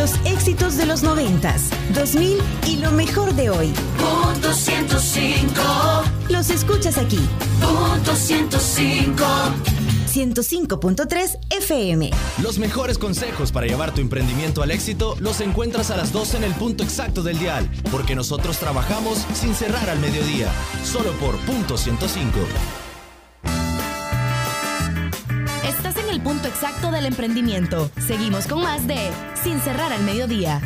Los éxitos de los noventas, 2000 y lo mejor de hoy. Punto 105. Los escuchas aquí. Punto 105. 105.3 FM. Los mejores consejos para llevar tu emprendimiento al éxito los encuentras a las 12 en el punto exacto del dial, porque nosotros trabajamos sin cerrar al mediodía, solo por punto 105. Del emprendimiento. Seguimos con más de Sin cerrar al mediodía.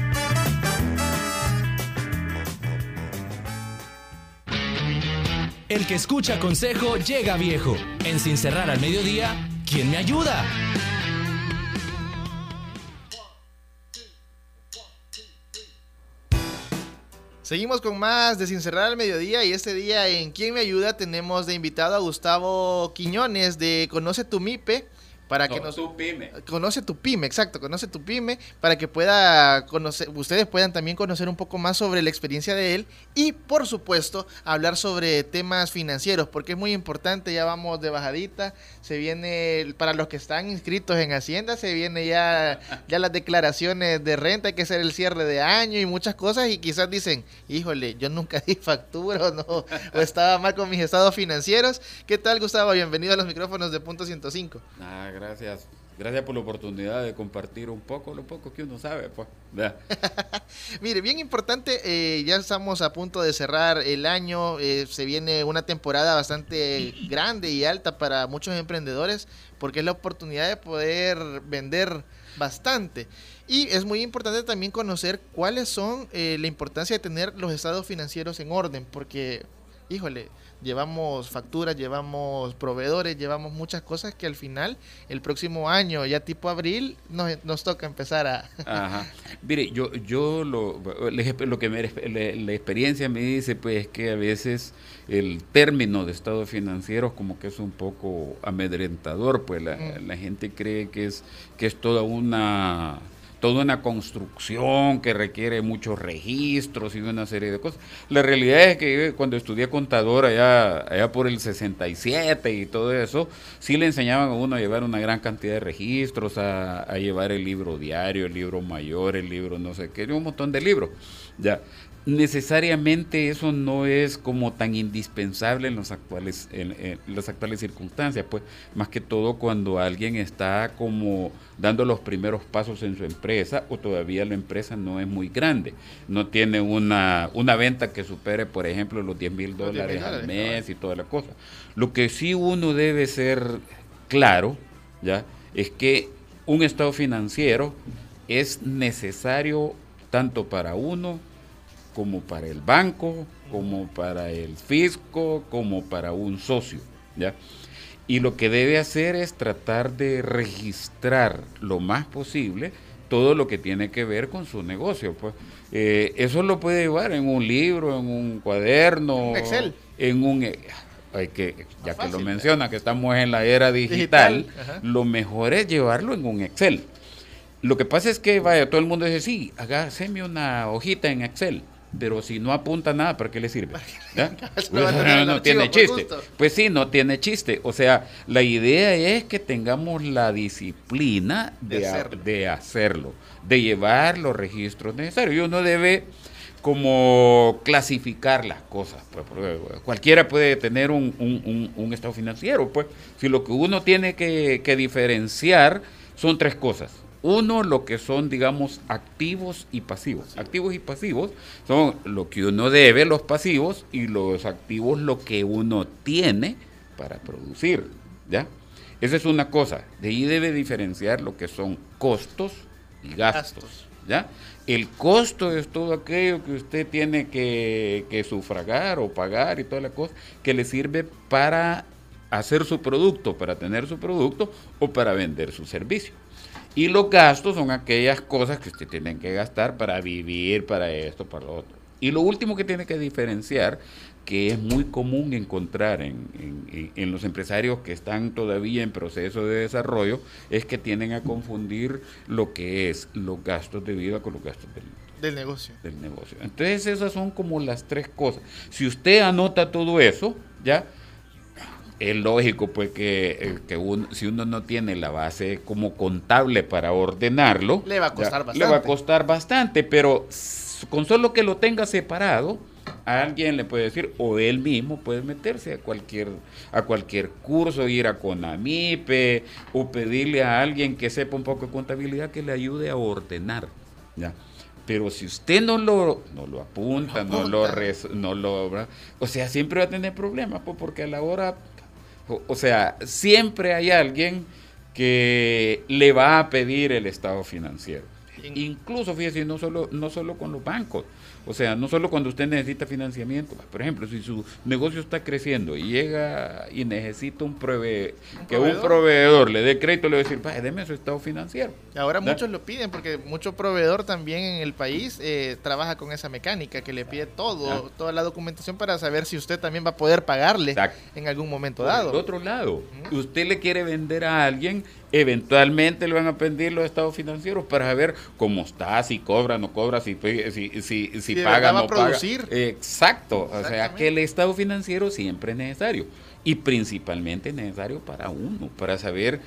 El que escucha consejo llega viejo. En Sin cerrar al mediodía, ¿quién me ayuda? Seguimos con más de Sin Cerrar al Mediodía y este día en ¿Quién me ayuda? tenemos de invitado a Gustavo Quiñones de Conoce tu MIPE para que nos tu pyme. conoce tu pyme, exacto, conoce tu pyme para que pueda conocer, ustedes puedan también conocer un poco más sobre la experiencia de él y por supuesto hablar sobre temas financieros porque es muy importante, ya vamos de bajadita, se viene para los que están inscritos en Hacienda, se viene ya ya las declaraciones de renta, hay que hacer el cierre de año y muchas cosas y quizás dicen, "Híjole, yo nunca di factura o no o estaba mal con mis estados financieros." ¿Qué tal, Gustavo? Bienvenido a los micrófonos de Punto 105. Ah, gracias. Gracias por la oportunidad de compartir un poco, lo poco que uno sabe, pues. Mire, bien importante, eh, ya estamos a punto de cerrar el año, eh, se viene una temporada bastante grande y alta para muchos emprendedores porque es la oportunidad de poder vender bastante. Y es muy importante también conocer cuáles son eh, la importancia de tener los estados financieros en orden, porque, híjole, llevamos facturas, llevamos proveedores, llevamos muchas cosas que al final, el próximo año, ya tipo abril, nos, nos toca empezar a... Ajá. Mire, yo, yo lo, lo que me- la experiencia me dice, pues, es que a veces el término de estado financiero como que es un poco amedrentador, pues la, Mm. la gente cree que es, que es toda una toda una construcción que requiere muchos registros y una serie de cosas. La realidad es que cuando estudié contador allá, allá por el 67 y todo eso, sí le enseñaban a uno a llevar una gran cantidad de registros, a llevar el libro diario, el libro mayor, el libro no sé qué, un montón de libros. Ya. Necesariamente eso no es como tan indispensable en, los actuales, en, en las actuales circunstancias, pues más que todo cuando alguien está como dando los primeros pasos en su empresa o todavía la empresa no es muy grande, no tiene una, una venta que supere, por ejemplo, los 10 mil Los 10,000 dólares al mes y toda la cosa. Lo que sí uno debe ser claro, ¿ya? Es que un estado financiero es necesario tanto para uno como para el banco, como para el fisco, como para un socio, ¿ya? Y lo que debe hacer es tratar de registrar lo más posible todo lo que tiene que ver con su negocio. Pues Eh, eso lo puede llevar en un libro, en un cuaderno, Un Excel. en un eh, hay que ya que lo menciona que estamos en la era digital, lo mejor es llevarlo en un Excel. Lo que pasa es que, vaya, todo el mundo dice, sí, hágame una hojita en Excel, pero si no apunta nada, ¿para qué le sirve? No tiene chiste. Pues sí, no tiene chiste. O sea, la idea es que tengamos la disciplina De de, a- hacerlo. de hacerlo, de llevar los registros necesarios. Y uno debe como clasificar las cosas. Pues, porque cualquiera puede tener un, un- un- un estado financiero. Pues, si lo que uno tiene que, que diferenciar son tres cosas. Uno, lo que son, digamos, activos y pasivos. Activos y pasivos son lo que uno debe, los pasivos, y los activos, lo que uno tiene para producir. ¿Ya? Esa es una cosa. De ahí debe diferenciar lo que son costos y gastos. Gastos. ¿Ya? El costo es todo aquello que usted tiene que, que sufragar o pagar y toda la cosa que le sirve para hacer su producto, para tener su producto o para vender su servicio. Y los gastos son aquellas cosas que usted tiene que gastar para vivir, para esto, para lo otro. Y lo último que tiene que diferenciar, que es muy común encontrar en, en- los empresarios que están todavía en proceso de desarrollo, es que tienden a confundir lo que es los gastos de vida con los gastos del, Del negocio. del negocio. Entonces esas son como las tres cosas. Si usted anota todo eso, ya es lógico pues que, eh, que uno- si uno no tiene la base como contable para ordenarlo, Le va a costar ya, bastante. Le va a costar bastante, pero con solo que lo tenga separado, a alguien le puede decir, o él mismo puede meterse a cualquier, a cualquier curso, ir a Conamipe, o pedirle a alguien que sepa un poco de contabilidad que le ayude a ordenar. ¿ya? Pero si usted no lo, no lo apunta, no lo, apunta. res- no lo, o sea, siempre va a tener problemas, pues, porque a la hora, o, o sea, siempre hay alguien que le va a pedir el estado financiero. In- Incluso, fíjese, no solo, no solo con los bancos, o sea, no solo cuando usted necesita financiamiento, por ejemplo, si su negocio está creciendo y llega y necesita un prove que un proveedor? le dé crédito, le va a decir, "Vaya, deme su estado financiero. Ahora muchos lo piden porque mucho proveedor también en el país eh, trabaja con esa mecánica que le pide todo, toda la documentación para saber si usted también va a poder pagarle Exacto. en algún momento Por dado. el otro lado, usted le quiere vender a alguien, eventualmente le van a pedir los estados financieros para saber cómo está, si cobra, no cobra, si, si, si, si paga, no paga. producir. Exacto, o sea que el estado financiero siempre es necesario y principalmente es necesario para uno, para saber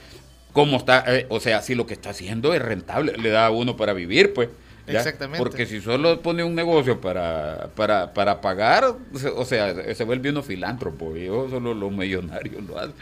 cómo está, eh, o sea, si lo que está haciendo es rentable, le da a uno para vivir, pues. ¿Ya? Exactamente. Porque si solo pone un negocio para, para, para pagar, o sea, se vuelve uno filántropo, y yo solo los millonarios lo hacen.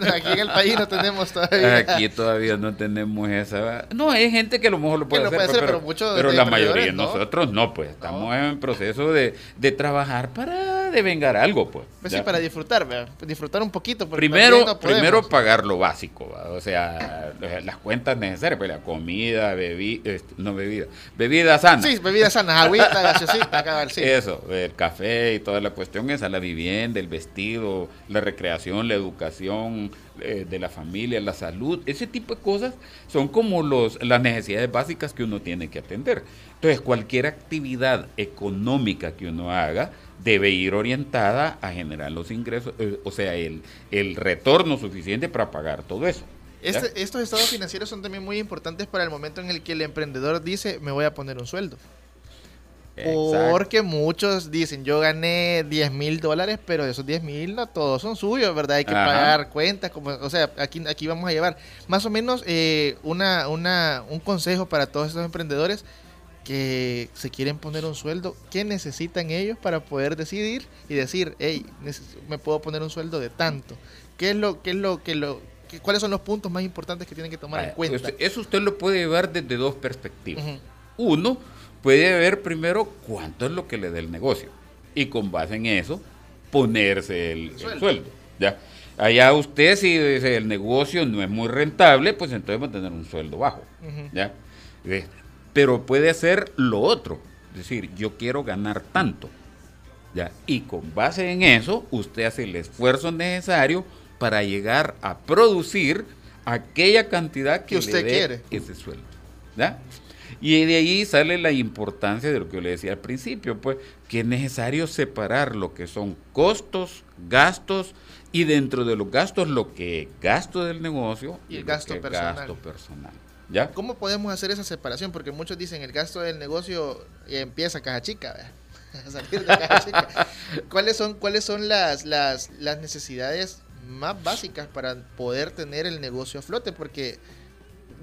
Aquí en el país no tenemos todavía. Aquí todavía no tenemos esa. No, hay gente que a lo mejor lo puede lo hacer, puede pues, hacer, pero, pero pero la mayoría de no. nosotros no, pues estamos en proceso de, de trabajar para devengar algo, pues. Pues ¿ya? sí, para disfrutar, ¿verdad? disfrutar un poquito. Primero, no primero pagar lo básico, ¿va? o sea, las cuentas necesarias, pues la comida, bebida, no bebida, bebida sana. Sí, bebidas sanas, agüita, gaseosita, cabal, sí. Eso, el café y toda la cuestión esa, la vivienda, el vestido, la recreación, la educación eh, de la familia, la salud, ese tipo de cosas son como los, las necesidades básicas que uno tiene que atender. Entonces, cualquier actividad económica que uno haga debe ir orientada a generar los ingresos, eh, o sea, el, el retorno suficiente para pagar todo eso. Este- estos estados financieros son también muy importantes para el momento en el que el emprendedor dice, me voy a poner un sueldo. Exacto. Porque muchos dicen, yo gané 10 mil dólares, pero esos 10 mil no todos son suyos, ¿verdad? Hay que Ajá. pagar cuentas, como, o sea, aquí, aquí vamos a llevar más o menos eh, una, una, un consejo para todos estos emprendedores que se quieren poner un sueldo, ¿qué necesitan ellos para poder decidir y decir, hey, me puedo poner un sueldo de tanto? ¿Qué es lo, qué es lo que lo, qué- cuáles son los puntos más importantes que tienen que tomar en cuenta? eso usted lo puede llevar desde dos perspectivas. Uno puede ver primero cuánto es lo que le da el negocio y con base en eso ponerse el, el sueldo. sueldo. ¿ya? Allá usted si dice, el negocio no es muy rentable, pues entonces va a tener un sueldo bajo. ¿ya? Pero puede hacer lo otro, es decir, yo quiero ganar tanto. ¿ya? Y con base en eso, usted hace el esfuerzo necesario para llegar a producir aquella cantidad que, Que usted le dé quiere. ese sueldo. ¿ya? Y de ahí sale la importancia de lo que yo le decía al principio, pues que es necesario separar lo que son costos, gastos y dentro de los gastos lo que es gasto del negocio Y el gasto personal. gasto personal. ¿Cómo podemos hacer esa separación? Porque muchos dicen el gasto del negocio empieza caja chica, ¿verdad? Caja chica. ¿Cuáles son, cuáles son las, las, las necesidades más básicas para poder tener el negocio a flote? Porque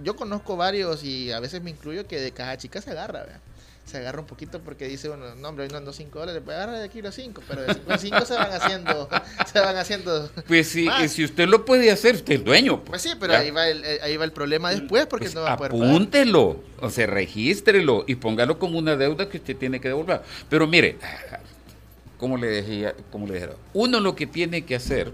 yo conozco varios y a veces me incluyo que de caja chica se agarra, ¿verdad? Se agarra un poquito porque dice uno, no hombre, hoy no ando 5 dólares, pues agarra de aquí los 5, pero de 5 en 5 se van haciendo, se van haciendo Pues si, más. si usted lo puede hacer, usted es dueño. Pues sí, pero ¿ya? ahí va, el, eh, ahí va el problema después porque Pues no va a poder pagar. apúntelo, o sea, regístrelo y póngalo como una deuda que usted tiene que devolver. Pero mire, como le decía, como le dijera, uno lo que tiene que hacer,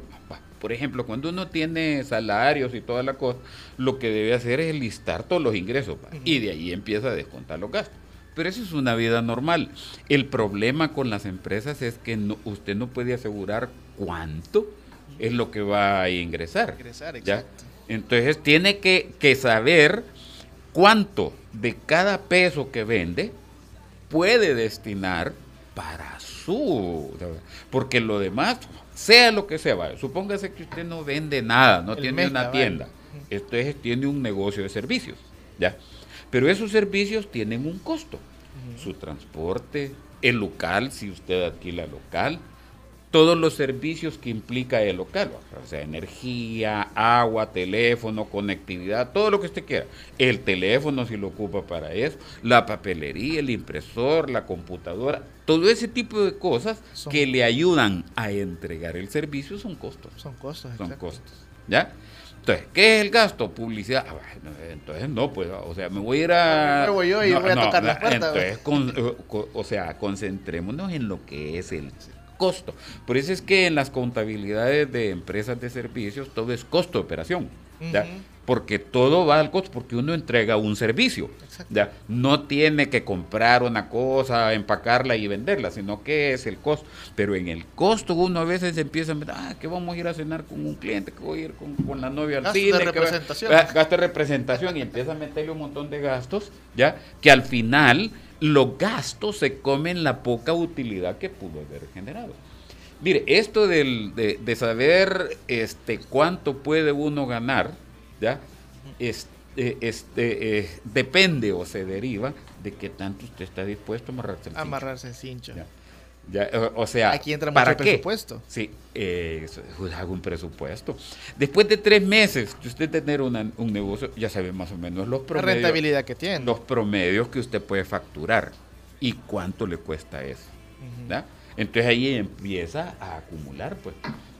por ejemplo, cuando uno tiene salarios y toda la cosa, lo que debe hacer es listar todos los ingresos y de ahí empieza a descontar los gastos. Pero eso es una vida normal. El problema con las empresas es que no- usted no puede asegurar cuánto es lo que va a ingresar. Ingresar, ¿ya? Entonces tiene que, que saber cuánto de cada peso que vende puede destinar para su... Porque lo demás, sea lo que sea, vaya, supóngase que usted no vende nada, no El tiene una tienda, entonces tiene un negocio de servicios, ¿ya? Pero esos servicios tienen un costo, su transporte, el local, si usted alquila local, todos los servicios que implica el local, o sea, energía, agua, teléfono, conectividad, todo lo que usted quiera. El teléfono si lo ocupa para eso, la papelería, el impresor, la computadora, todo ese tipo de cosas Son- que le ayudan a entregar el servicio son costos. Son costos, Son exacto. costos. ¿Ya? Entonces, ¿qué es el gasto? Publicidad. Ah, bueno, entonces no, pues, o sea, me voy a ir a... Voy yo y voy a tocar la puerta, Entonces, con- co- o sea, concentrémonos en lo que es el costo. Por eso es que en las contabilidades de empresas de servicios todo es costo de operación. Ujú. Porque todo va al costo, porque uno entrega un servicio. ¿ya? No tiene que comprar una cosa, empacarla y venderla, sino que es el costo. Pero en el costo uno a veces empieza a meter, ah, que vamos a ir a cenar con un cliente, que voy a ir con, con la novia al Gasto de cine. que va- representación. ah, gasto de representación y empieza a meterle un montón de gastos, ¿ya? Que al final los gastos se comen la poca utilidad que pudo haber generado. Mire, esto del- de, de saber este, cuánto puede uno ganar, ¿ya? Este, este, eh, depende o se deriva de qué tanto usted está dispuesto a amarrarse el cincho. Amarrarse el cincho. Ya. Ya, o- o sea, Aquí entra ¿para mucho qué? presupuesto. Sí, eh, hago un presupuesto. Después de tres meses de usted tener una- un negocio, ya sabe más o menos los La promedios, rentabilidad que tiene. los promedios que usted puede facturar y cuánto le cuesta eso. Entonces ahí empieza a acumular, pues.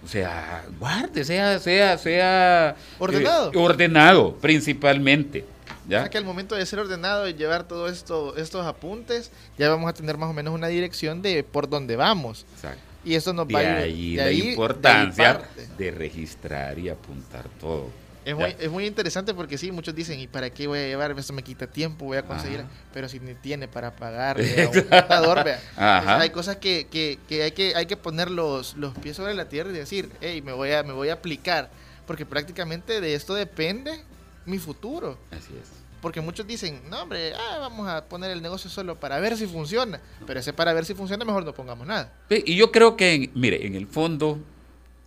O sea, guarde, sea, sea, sea Ordenado. eh, ordenado, principalmente. O ¿ya? sea que al momento de ser ordenado y llevar todos esto, estos apuntes, ya vamos a tener más o menos una dirección de por dónde vamos. Exacto. Y esto nos De va a ir- ahí de la ahí- de ahí importancia de registrar y apuntar todo. Es muy, es muy interesante porque sí, muchos dicen, ¿y para qué voy a llevar? Eso me quita tiempo, voy a conseguir. Ajá. Pero si ni tiene para pagarle a un contador, vea. Ajá. Entonces, hay cosas que, que, que hay que hay que poner los, los pies sobre la tierra y decir, hey, me voy a, me voy a aplicar. Porque prácticamente de esto depende mi futuro. Así es. Porque muchos dicen, no, hombre, ah, vamos a poner el negocio solo para ver si funciona. Pero ese para ver si funciona, mejor no pongamos nada. Y yo creo que, en- mire, en el fondo,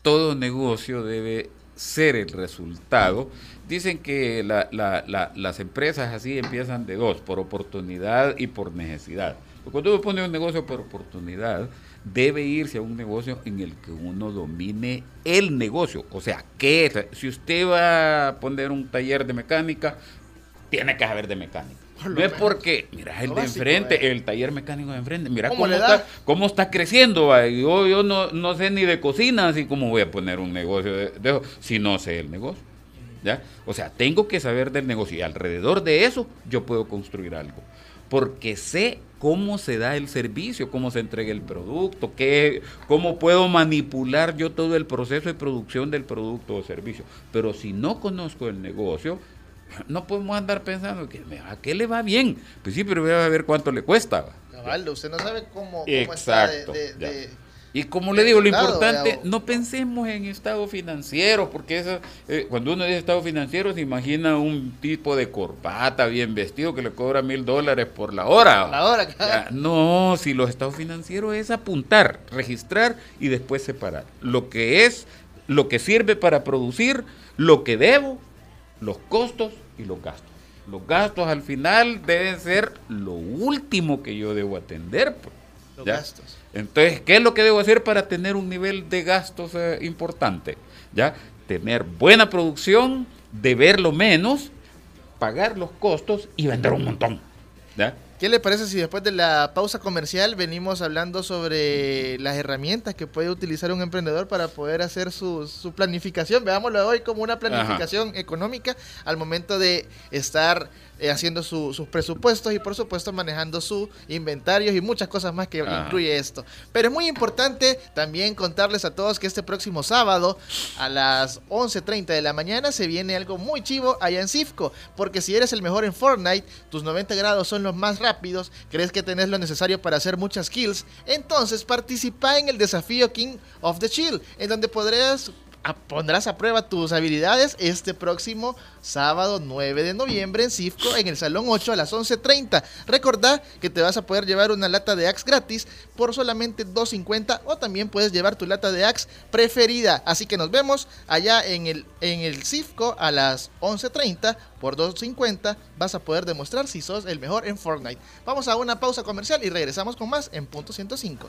todo negocio debe ser el resultado. Dicen que la- la- la- las empresas así empiezan de dos, por oportunidad y por necesidad. Cuando uno pone un negocio por oportunidad, debe irse a un negocio en el que uno domine el negocio. O sea, ¿qué? Si usted va a poner un taller de mecánica, tiene que saber de mecánica. Por No es porque, mira, el de básico, enfrente, eh. el taller mecánico de enfrente, mira ¿Cómo cómo, está, cómo está creciendo. va. Yo, yo no, no sé ni de cocina, así como voy a poner un negocio de, de eso, si no sé el negocio. ¿ya? O sea, tengo que saber del negocio y alrededor de eso yo puedo construir algo. Porque sé cómo se da el servicio, cómo se entrega el producto, qué, cómo puedo manipular yo todo el proceso de producción del producto o servicio. Pero si no conozco el negocio, no podemos andar pensando que ¿a qué le va bien? Pues sí, pero voy a ver cuánto le cuesta. usted no sabe cómo, cómo está de- Exacto. de- ya. de- Y como le digo, lo importante, no pensemos en estado financiero, porque eso, eh, cuando uno dice estado financiero se imagina un tipo de corbata bien vestido que le cobra mil dólares por la hora. Por la hora, claro. no, si los estados financieros es apuntar, registrar y después separar. Lo que es, lo que sirve para producir, lo que debo, los costos y los gastos. Los gastos al final deben ser lo último que yo debo atender. pues. los ¿ya? gastos. Entonces, ¿qué es lo que debo hacer para tener un nivel de gastos eh, importante? ¿Ya? Tener buena producción, deberlo menos, pagar los costos y vender un montón. ¿Ya? ¿Qué le parece si después de la pausa comercial venimos hablando sobre las herramientas que puede utilizar un emprendedor para poder hacer su, su planificación? Veámoslo hoy como una planificación económica al momento de estar haciendo su- sus presupuestos y por supuesto manejando sus inventarios y muchas cosas más que Ajá. incluye esto. Pero es muy importante también contarles a todos que este próximo sábado a las 11.30 de la mañana se viene algo muy chivo allá en Cifco, porque si eres el mejor en Fortnite, tus 90 grados son los más rápidos, crees que tenés lo necesario para hacer muchas kills, entonces participa en el desafío King of the Chill, en donde podrás pondrás a prueba tus habilidades este próximo sábado 9 de noviembre en Cifco en el Salón 8 a las 11.30. Recordá que te vas a poder llevar una lata de Axe gratis por solamente 2.50 o también puedes llevar tu lata de Axe preferida. Así que nos vemos allá en el, en el Cifco a las 11.30 por 2.50 vas a poder demostrar si sos el mejor en Fortnite. Vamos a una pausa comercial y regresamos con más en punto 105.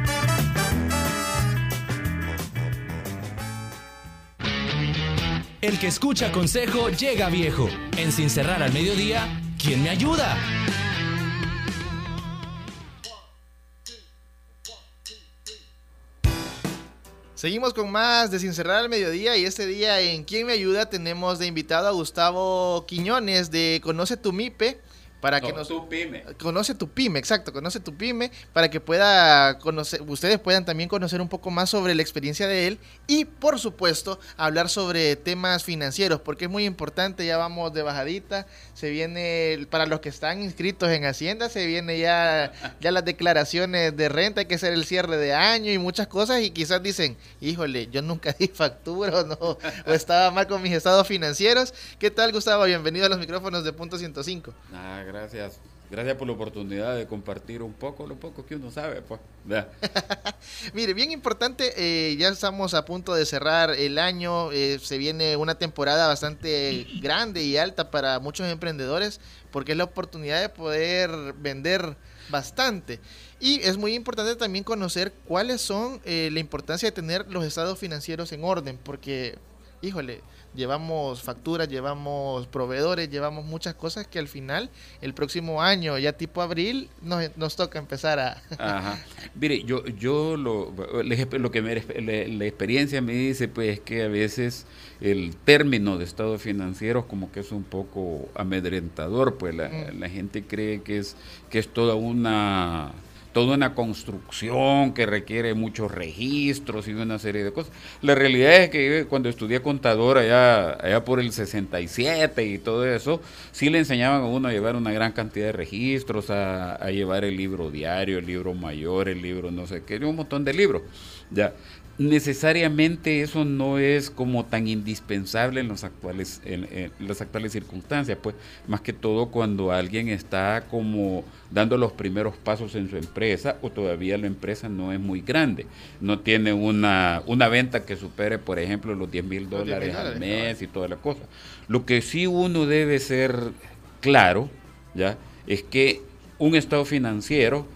El que escucha consejo llega viejo. En Sin cerrar al mediodía, ¿quién me ayuda? Seguimos con más de Sin Cerrar al Mediodía y este día en ¿Quién me ayuda? tenemos de invitado a Gustavo Quiñones de Conoce tu MIPE para que No, nos tu pyme. conoce tu pyme, exacto, conoce tu pyme para que pueda conocer, ustedes puedan también conocer un poco más sobre la experiencia de él y por supuesto hablar sobre temas financieros, porque es muy importante, ya vamos de bajadita, se viene para los que están inscritos en Hacienda, se viene ya ya las declaraciones de renta, hay que hacer el cierre de año y muchas cosas y quizás dicen, "Híjole, yo nunca di factura o no o estaba mal con mis estados financieros." ¿Qué tal, Gustavo? Bienvenido a los micrófonos de Punto 105. Ah, gracias. Gracias por la oportunidad de compartir un poco, lo poco que uno sabe, pues. Mire, bien importante, eh, ya estamos a punto de cerrar el año, eh, se viene una temporada bastante grande y alta para muchos emprendedores porque es la oportunidad de poder vender bastante. Y es muy importante también conocer cuáles son eh, la importancia de tener los estados financieros en orden, porque, híjole, llevamos facturas, llevamos proveedores, llevamos muchas cosas que al final, el próximo año, ya tipo abril, nos, nos toca empezar a... Ajá. Mire, yo, yo lo, lo que me, la, la experiencia me dice, pues, es que a veces el término de estado financiero como que es un poco amedrentador, pues la, Mm. la gente cree que es, que es toda una toda una construcción que requiere muchos registros y una serie de cosas. La realidad es que cuando estudié contador allá, allá por el 67 y todo eso, sí le enseñaban a uno a llevar una gran cantidad de registros, a llevar el libro diario, el libro mayor, el libro no sé qué, un montón de libros. Ya. Necesariamente eso no es como tan indispensable en los actuales en, en las actuales circunstancias, pues más que todo cuando alguien está como dando los primeros pasos en su empresa o todavía la empresa no es muy grande, no tiene una, una venta que supere, por ejemplo, los 10 mil Los 10,000 dólares al mes y toda la cosa. Lo que sí uno debe ser claro, ¿ya? Es que un estado financiero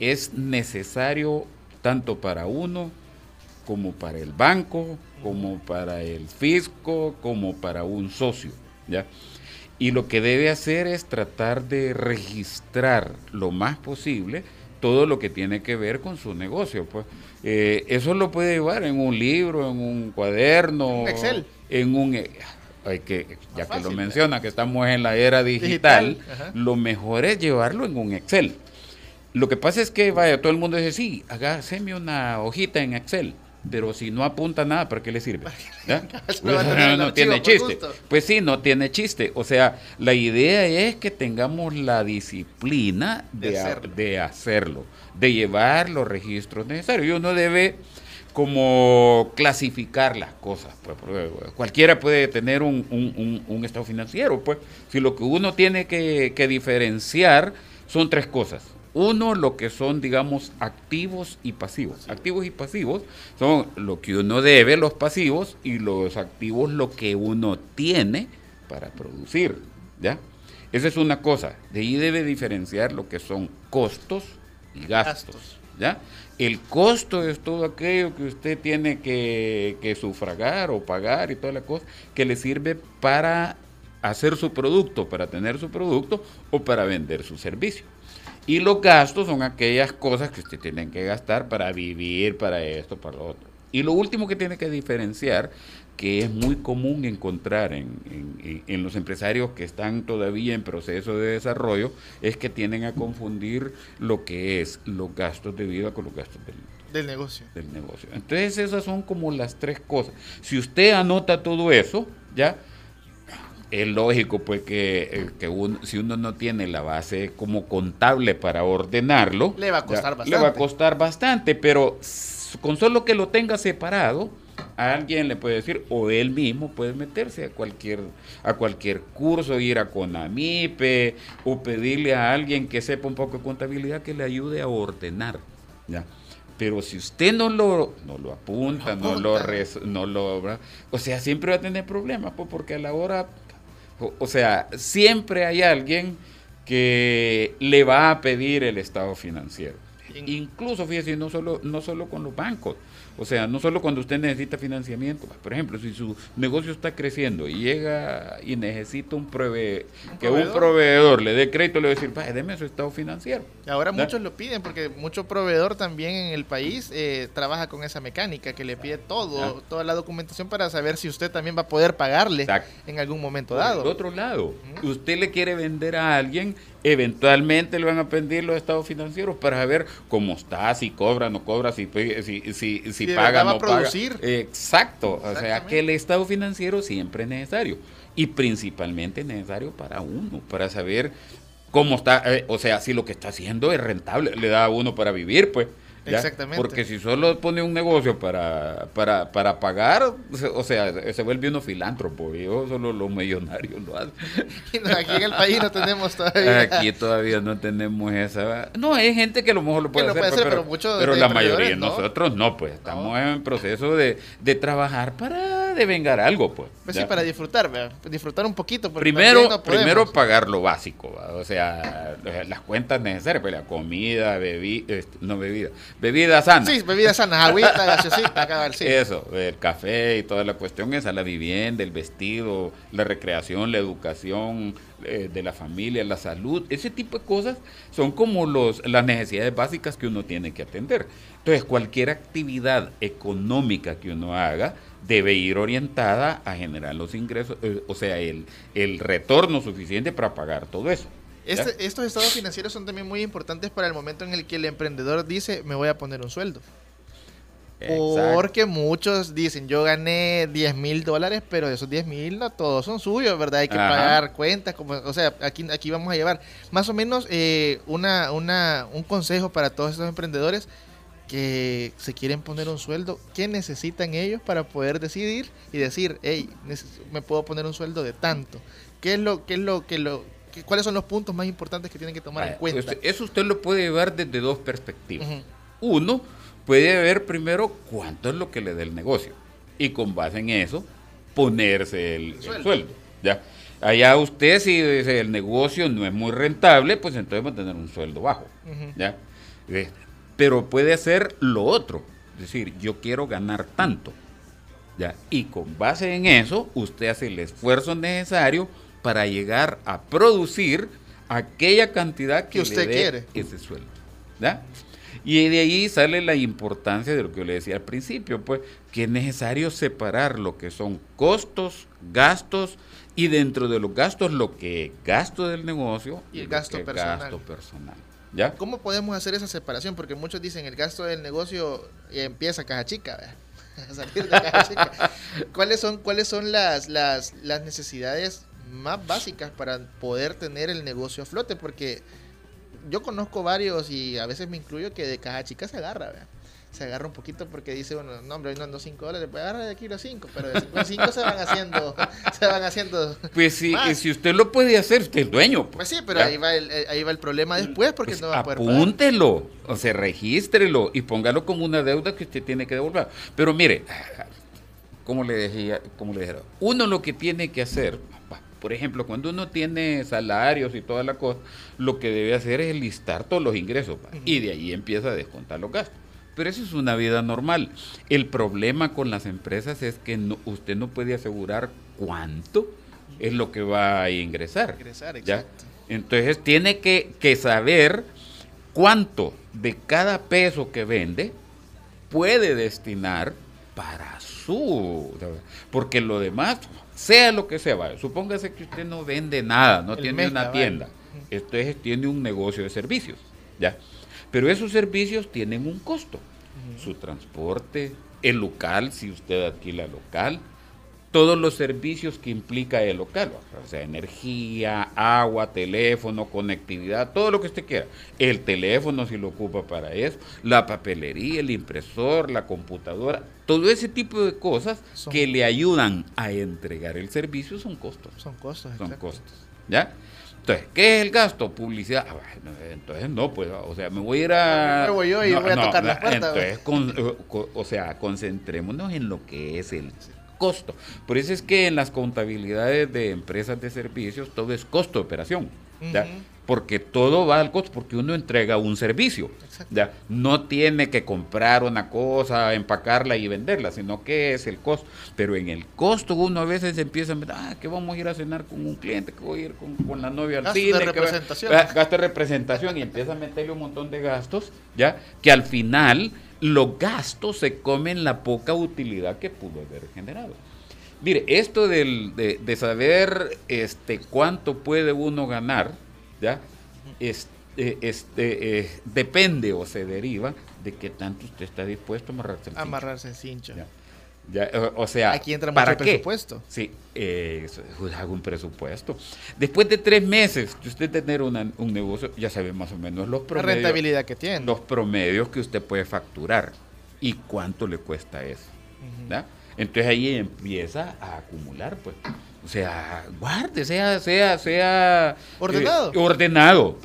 es necesario tanto para uno como para el banco, como para el fisco, como para un socio, ¿ya? Y lo que debe hacer es tratar de registrar lo más posible todo lo que tiene que ver con su negocio. Pues Eh, eso lo puede llevar en un libro, en un cuaderno, Excel. en un eh, hay que ya que lo ¿eh? menciona que estamos en la era digital, lo mejor es llevarlo en un Excel. Lo que pasa es que vaya todo el mundo dice sí, hágame una hojita en Excel. Pero si no apunta nada, ¿para qué le sirve? ¿Ya? No tiene chiste. Pues sí, no tiene chiste. O sea, la idea es que tengamos la disciplina De de, ha- hacerlo. de hacerlo, de llevar los registros necesarios. Y uno debe como clasificar las cosas. Pues, cualquiera puede tener un, un- un- un estado financiero. Pues, si lo que uno tiene que, que diferenciar son tres cosas. Uno, lo que son, digamos, activos y pasivos. Activos y pasivos son lo que uno debe, los pasivos, y los activos lo que uno tiene para producir. ¿Ya? Esa es una cosa. De ahí debe diferenciar lo que son costos y gastos. Gastos. ¿Ya? El costo es todo aquello que usted tiene que, que sufragar o pagar y toda la cosa que le sirve para hacer su producto, para tener su producto o para vender su servicio. Y los gastos son aquellas cosas que usted tiene que gastar para vivir, para esto, para lo otro. Y lo último que tiene que diferenciar, que es muy común encontrar en, en- en los empresarios que están todavía en proceso de desarrollo, es que tienden a confundir lo que es los gastos de vida con los gastos del, Del negocio. del negocio. Entonces esas son como las tres cosas. Si usted anota todo eso, ya es lógico pues que, eh, que uno- si uno no tiene la base como contable para ordenarlo, Le va a costar ya, Le va a bastante. costar bastante, pero con solo que lo tenga separado, alguien le puede decir, o él mismo puede meterse a cualquier, a cualquier curso, ir a Conamipe, o pedirle a alguien que sepa un poco de contabilidad que le ayude a ordenar. ¿ya? Pero si usted no lo, no lo apunta, no lo, res- no lo, ¿verdad? o sea, siempre va a tener problemas, pues, porque a la hora, o, o sea, siempre hay alguien que le va a pedir el estado financiero. In- Incluso, fíjese, no solo, no solo con los bancos, o sea, no solo cuando usted necesita financiamiento, por ejemplo, si su negocio está creciendo y llega y necesita un prove que un proveedor? le dé crédito, le va a decir, "Vaya, deme su estado financiero. Y Ahora muchos lo piden porque mucho proveedor también en el país eh, trabaja con esa mecánica que le pide todo, toda la documentación para saber si usted también va a poder pagarle Exacto. en algún momento Por dado. el otro lado, usted le quiere vender a alguien, eventualmente le van a pedir los estados financieros para saber cómo está, si cobra, no cobra, si, si, si, si paga, no a paga. producir. Exacto, o sea que el estado financiero siempre es necesario y principalmente es necesario para uno, para saber cómo está, eh, o sea, si lo que está haciendo es rentable, le da a uno para vivir, pues. ¿Ya? Exactamente. Porque si solo pone un negocio para, para, para pagar, o sea, se vuelve uno filántropo, y yo solo los millonarios lo hacen. Aquí en el país no tenemos todavía. Aquí todavía no tenemos esa. No, hay gente que a lo mejor lo puede lo hacer, puede pues, hacer, pero, pero pero la mayoría de no. nosotros no, pues estamos en proceso de, de trabajar para devengar algo, pues. Pues ya. sí, para disfrutar, ¿verdad? disfrutar un poquito. Primero, no primero pagar lo básico, ¿va? o sea, las cuentas necesarias, pues la comida, bebida, no bebida, bebida sana. Sí, bebidas sanas, agüita, gaseosita, cabal, sí. Eso, el café y toda la cuestión esa, la vivienda, el vestido, la recreación, la educación eh, de la familia, la salud, ese tipo de cosas son como los, las necesidades básicas que uno tiene que atender. Entonces, cualquier actividad económica que uno haga debe ir orientada a generar los ingresos, eh, o sea, el, el retorno suficiente para pagar todo eso. Este- estos estados financieros son también muy importantes para el momento en el que el emprendedor dice, me voy a poner un sueldo. Exacto. Porque muchos dicen, yo gané 10 mil dólares, pero esos 10 mil no todos son suyos, ¿verdad? Hay que Ajá. pagar cuentas, como, o sea, aquí, aquí vamos a llevar más o menos eh, una, una, un consejo para todos estos emprendedores que se quieren poner un sueldo. ¿Qué necesitan ellos para poder decidir y decir, hey, me puedo poner un sueldo de tanto? ¿Qué es lo, qué es lo, que lo, qué- cuáles son los puntos más importantes que tienen que tomar en cuenta? usted- eso usted lo puede llevar desde dos perspectivas. Ujú. Uno puede ver primero cuánto es lo que le da el negocio y con base en eso ponerse el, el sueldo. sueldo. ¿ya? Allá usted si dice el negocio no es muy rentable, pues entonces va a tener un sueldo bajo. ¿ya? Eh, Pero puede hacer lo otro, es decir, yo quiero ganar tanto. ¿ya? Y con base en eso, usted hace el esfuerzo necesario para llegar a producir aquella cantidad que, Que usted le dé quiere. ese sueldo. ¿ya? Y de ahí sale la importancia de lo que yo le decía al principio, pues que es necesario separar lo que son costos, gastos y dentro de los gastos lo que es gasto del negocio Y el gasto personal. gasto personal. ¿Ya? ¿Cómo podemos hacer esa separación? Porque muchos dicen el gasto del negocio empieza caja chica, ¿verdad? A salir de caja chica. ¿Cuáles son, cuáles son las, las, las necesidades más básicas para poder tener el negocio a flote? Porque yo conozco varios y a veces me incluyo que de caja chica se agarra, ¿verdad? se agarra un poquito porque dice uno, no hombre, hoy no ando 5 dólares, voy a agarrar de aquí los 5, pero de 5 en 5 se van haciendo, se van haciendo... Pues sí, más. si usted lo puede hacer, usted es el dueño. Pues sí, pero ¿ya? ahí va, el, eh, ahí va el problema después porque Pues no va a poder pagar. apúntelo, o sea, regístrelo y póngalo como una deuda que usted tiene que devolver. Pero mire, como le decía, como le dijera, uno lo que tiene que hacer, por ejemplo, cuando uno tiene salarios y toda la cosa, lo que debe hacer es listar todos los ingresos y de ahí empieza a descontar los gastos. Pero eso es una vida normal. El problema con las empresas es que no- usted no puede asegurar cuánto es lo que va a ingresar. Ingresar, ¿ya? exacto. Entonces tiene que, que saber cuánto de cada peso que vende puede destinar para su... Porque lo demás, sea lo que sea, vaya, supóngase que usted no vende nada, no El tiene una tienda, entonces tiene un negocio de servicios, ¿ya? Pero esos servicios tienen un costo, su transporte, el local, si usted alquila local, todos los servicios que implica el local, o sea, energía, agua, teléfono, conectividad, todo lo que usted quiera. El teléfono si lo ocupa para eso, la papelería, el impresor, la computadora, todo ese tipo de cosas Son- que le ayudan a entregar el servicio son costos. Son costos, Son exacto. costos. ¿Ya? Entonces, ¿qué es el gasto? Publicidad. Ah, bueno, entonces no, pues, o sea, me voy a ir a... Me voy yo y voy a tocar la puerta, Entonces, con- eh, co- o sea, concentrémonos en lo que es el costo. Por eso es que en las contabilidades de empresas de servicios todo es costo de operación. ¿ya? Porque todo va al costo, porque uno entrega un servicio. ¿ya? No tiene que comprar una cosa, empacarla y venderla, sino que es el costo. Pero en el costo uno a veces empieza a ver, ah, que vamos a ir a cenar con un cliente, que voy a ir con, con la novia al Gasto de cine. que va- representación. ah, gasto de representación y empieza a meterle un montón de gastos, ¿ya? Que al final los gastos se comen la poca utilidad que pudo haber generado. Mire, esto del- de, de saber este, cuánto puede uno ganar, ¿ya? Es- eh, este, eh, depende o se deriva de qué tanto usted está dispuesto a amarrarse el cincho. Amarrarse el cincho. Ya. Ya, o, o sea, Aquí entra ¿para mucho qué? presupuesto. Sí, eh, hago un presupuesto. Después de tres meses de usted tener una- un negocio, ya sabe más o menos los La promedios, rentabilidad que tiene. los promedios que usted puede facturar y cuánto le cuesta eso. Entonces ahí empieza a acumular, pues. O sea, guarde, sea, sea, sea eh, Ordenado. ordenado,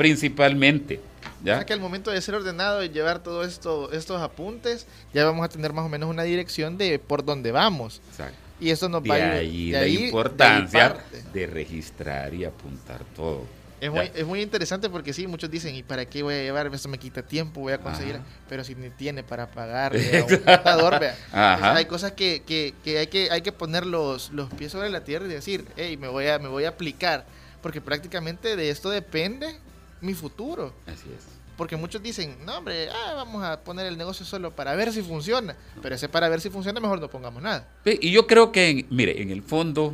O ¿ya? sea que al momento de ser ordenado y llevar todos esto, estos apuntes, ya vamos a tener más o menos una dirección de por dónde vamos. Exacto. Y esto nos De va a ir- ahí de la ahí- ahí importancia de registrar y apuntar todo. Es muy, es muy interesante porque sí, muchos dicen, ¿y para qué voy a llevar? Eso me quita tiempo, voy a conseguir. Ajá. Pero si ni tiene para pagarle a un contador, vea. Ajá. Entonces, hay cosas que, que, que hay que hay que poner los, los pies sobre la tierra y decir, hey, me voy a, me voy a aplicar. Porque prácticamente de esto depende mi futuro. Así es. Porque muchos dicen, no, hombre, ah, vamos a poner el negocio solo para ver si funciona. Pero ese para ver si funciona, mejor no pongamos nada. Y yo creo que, mire, en el fondo,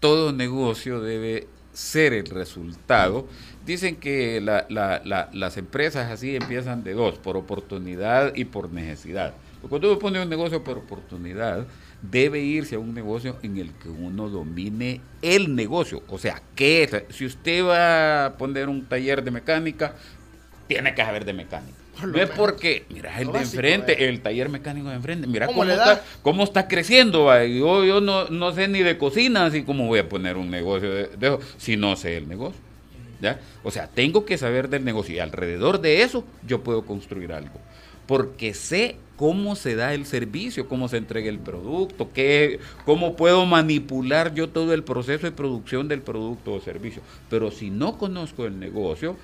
todo negocio debe ser el resultado. Dicen que la- la- la- las empresas así empiezan de dos, por oportunidad y por necesidad. Cuando uno pone un negocio por oportunidad, debe irse a un negocio en el que uno domine el negocio. O sea, ¿qué? Si usted va a poner un taller de mecánica, tiene que saber de mecánica. No es porque, mira, el Lo de enfrente, eh. el taller mecánico de enfrente, mira ¿Cómo cómo, está, cómo está creciendo. va. Yo, yo no, no sé ni de cocina, así como voy a poner un negocio de, de eso, si no sé el negocio. ¿ya? O sea, tengo que saber del negocio y alrededor de eso yo puedo construir algo. Porque sé cómo se da el servicio, cómo se entrega el producto, qué, cómo puedo manipular yo todo el proceso de producción del producto o servicio. Pero si no conozco el negocio,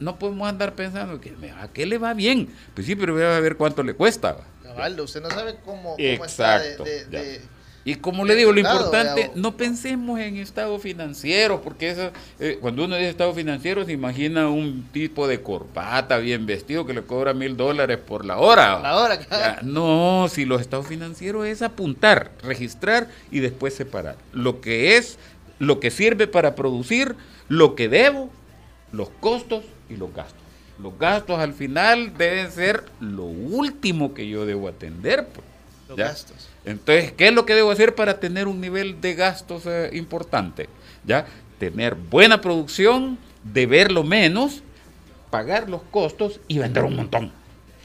no podemos andar pensando que a qué le va bien. Pues sí, pero voy a ver cuánto le cuesta. Cabaldo, usted no sabe cómo, cómo está de- Exacto. de- ya. de- Y como le digo, lo importante, no pensemos en estado financiero, porque eso, eh, cuando uno dice estado financiero se imagina un tipo de corbata bien vestido que le cobra mil dólares por la hora. La hora, no, si los estados financieros es apuntar, registrar y después separar. Lo que es, lo que sirve para producir, lo que debo, los costos y los gastos. Los gastos al final deben ser lo último que yo debo atender. pues. Los ¿ya? gastos. Entonces, ¿qué es lo que debo hacer para tener un nivel de gastos eh, importante? ¿Ya? Tener buena producción, deberlo menos, pagar los costos y vender un montón.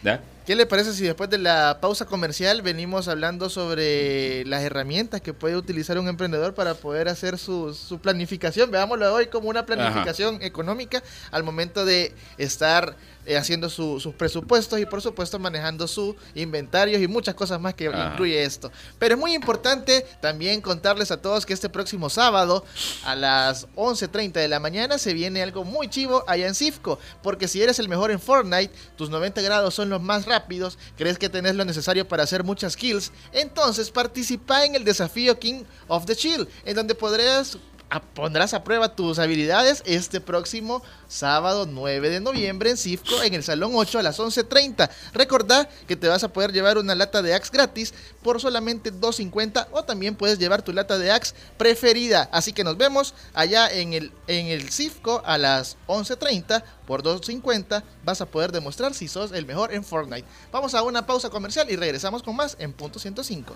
¿Ya? ¿Qué le parece si después de la pausa comercial venimos hablando sobre las herramientas que puede utilizar un emprendedor para poder hacer su, su planificación? Veámoslo hoy como una planificación económica al momento de estar eh, haciendo sus presupuestos y por supuesto manejando su inventarios y muchas cosas más que incluye esto. Pero es muy importante también contarles a todos que este próximo sábado a las 11.30 de la mañana se viene algo muy chivo allá en Cifco, porque si eres el mejor en Fortnite, tus 90 grados son los más rápidos, crees que tenés lo necesario para hacer muchas kills, entonces participa en el desafío King of the Chill, en donde podrás pondrás a prueba tus habilidades este próximo sábado 9 de noviembre en Cifco en el Salón 8 a las 11.30. Recordá que te vas a poder llevar una lata de Axe gratis por solamente 2.50 o también puedes llevar tu lata de Axe preferida. Así que nos vemos allá en el, en el Cifco a las 11.30 por 2.50 vas a poder demostrar si sos el mejor en Fortnite. Vamos a una pausa comercial y regresamos con más en punto 105.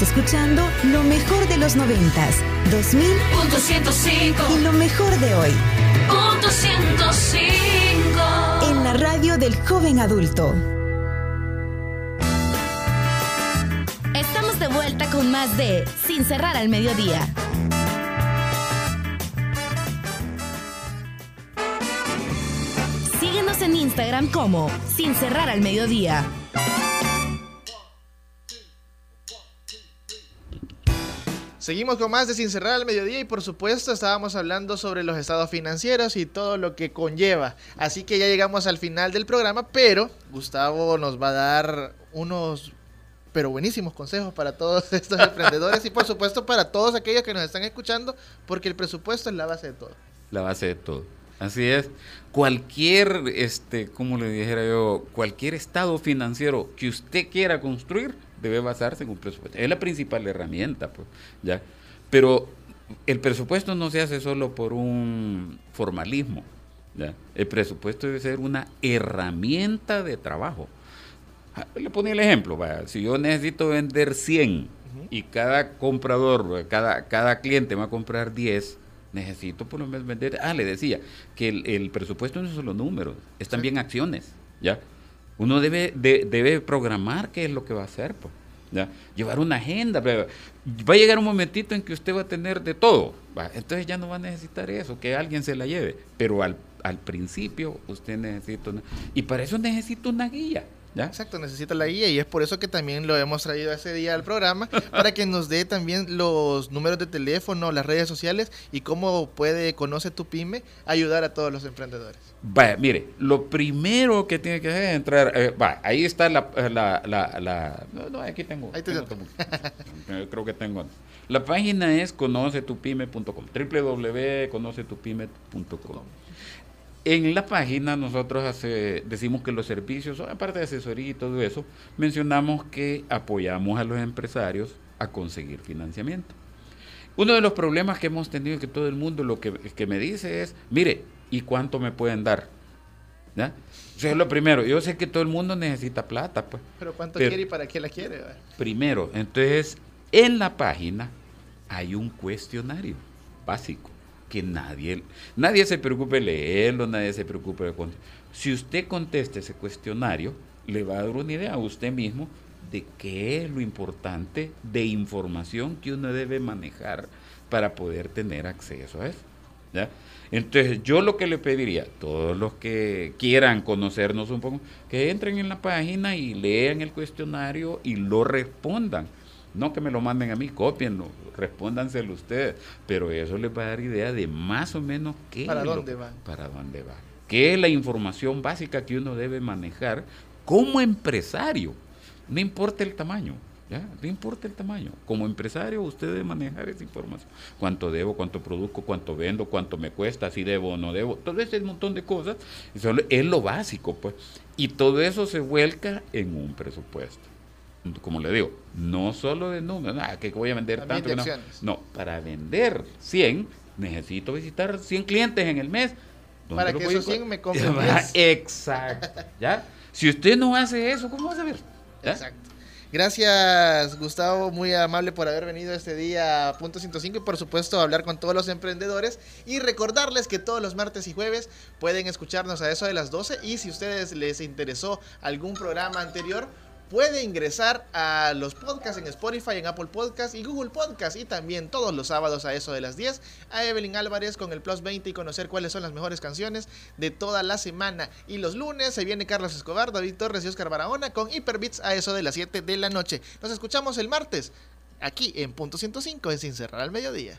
Estás escuchando lo mejor de los noventas, 2000 Punto 105 y lo mejor de hoy. Punto 105 En la radio del joven adulto. Estamos de vuelta con más de Sin cerrar al mediodía. Síguenos en Instagram como Sin cerrar al mediodía. Seguimos con más de Sin Cerrar al Mediodía y por supuesto estábamos hablando sobre los estados financieros y todo lo que conlleva. Así que ya llegamos al final del programa, pero Gustavo nos va a dar unos pero buenísimos consejos para todos estos emprendedores y por supuesto para todos aquellos que nos están escuchando, porque el presupuesto es la base de todo. La base de todo. Así es. Cualquier, este, como le dijera yo, cualquier estado financiero que usted quiera construir, debe basarse en un presupuesto. Es la principal herramienta, pues, ¿ya? Pero el presupuesto no se hace solo por un formalismo, ¿ya? El presupuesto debe ser una herramienta de trabajo. Ah, Le ponía el ejemplo, vaya, si yo necesito vender 100 y cada comprador, cada, cada cliente me va a comprar 10, necesito por lo menos vender, ah, le decía, que el, el presupuesto no es solo números, es también acciones, ¿ya? Uno debe, de- debe programar qué es lo que va a hacer. Llevar una agenda, va a llegar un momentito en que usted va a tener de todo, entonces ya no va a necesitar eso, que alguien se la lleve, pero al, al principio usted necesita una, y para eso necesita una guía, ¿ya? Exacto, necesita la guía y es por eso que también lo hemos traído ese día al programa, para que nos dé también los números de teléfono, las redes sociales y cómo puede Conoce tu Pyme ayudar a todos los emprendedores. Vaya, mire, lo primero que tiene que hacer es entrar. eh, va, ahí está la. la, la, la- no, no, aquí tengo. Ahí te tengo tengo. como- creo que tengo. La página es conocetupime.com. www.conocetupime.com. En la página nosotros hace- decimos que los servicios, aparte de asesoría y todo eso, mencionamos que apoyamos a los empresarios a conseguir financiamiento. Uno de los problemas que hemos tenido es que todo el mundo lo que, que me dice es, mire, ¿y cuánto me pueden dar? ¿Ya? Eso es lo primero. Yo sé que todo el mundo necesita plata, pues. Pero ¿cuánto Pero- quiere y para qué la quiere? Primero, entonces, en la página hay un cuestionario básico que nadie, nadie se preocupe leerlo, nadie se preocupe de Si usted contesta ese cuestionario, le va a dar una idea a usted mismo de qué es lo importante de información que uno debe manejar para poder tener acceso a eso. Entonces, yo lo que le pediría, todos los que quieran conocernos un poco, que entren en la página y lean el cuestionario y lo respondan. No que me lo manden a mí, copienlo, respóndanselo ustedes, pero eso les va a dar idea de más o menos qué ¿Para es lo- dónde va? Para dónde va. ¿Qué es la información básica que uno debe manejar como empresario? No importa el tamaño, ¿ya? No importa el tamaño. Como empresario usted debe manejar esa información. Cuánto debo, cuánto produzco, cuánto vendo, cuánto me cuesta, si debo o no debo. Todo ese montón de cosas eso es lo básico, pues. Y todo eso se vuelca en un presupuesto. Como le digo, no solo de números, que voy a vender También tanto. que no. No, para vender 100 necesito visitar 100 clientes en el mes. ¿Dónde Para que esos 100 me compren Ya, 10. Exacto. ¿Ya? Si usted no hace eso, ¿cómo va a saber? ¿Ya? Exacto. Gracias, Gustavo, muy amable por haber venido este día a Punto 105 y por supuesto hablar con todos los emprendedores y recordarles que todos los martes y jueves pueden escucharnos a eso de las 12 y si ustedes les interesó algún programa anterior, puede ingresar a los podcasts en Spotify, en Apple Podcasts y Google Podcasts y también todos los sábados a eso de las 10 a Evelyn Álvarez con el Plus 20 y conocer cuáles son las mejores canciones de toda la semana. Y los lunes se viene Carlos Escobar, David Torres y Oscar Barahona con Hyperbits a eso de las 7 de la noche. Nos escuchamos el martes aquí en Punto 105 en Sin Cerrar al Mediodía.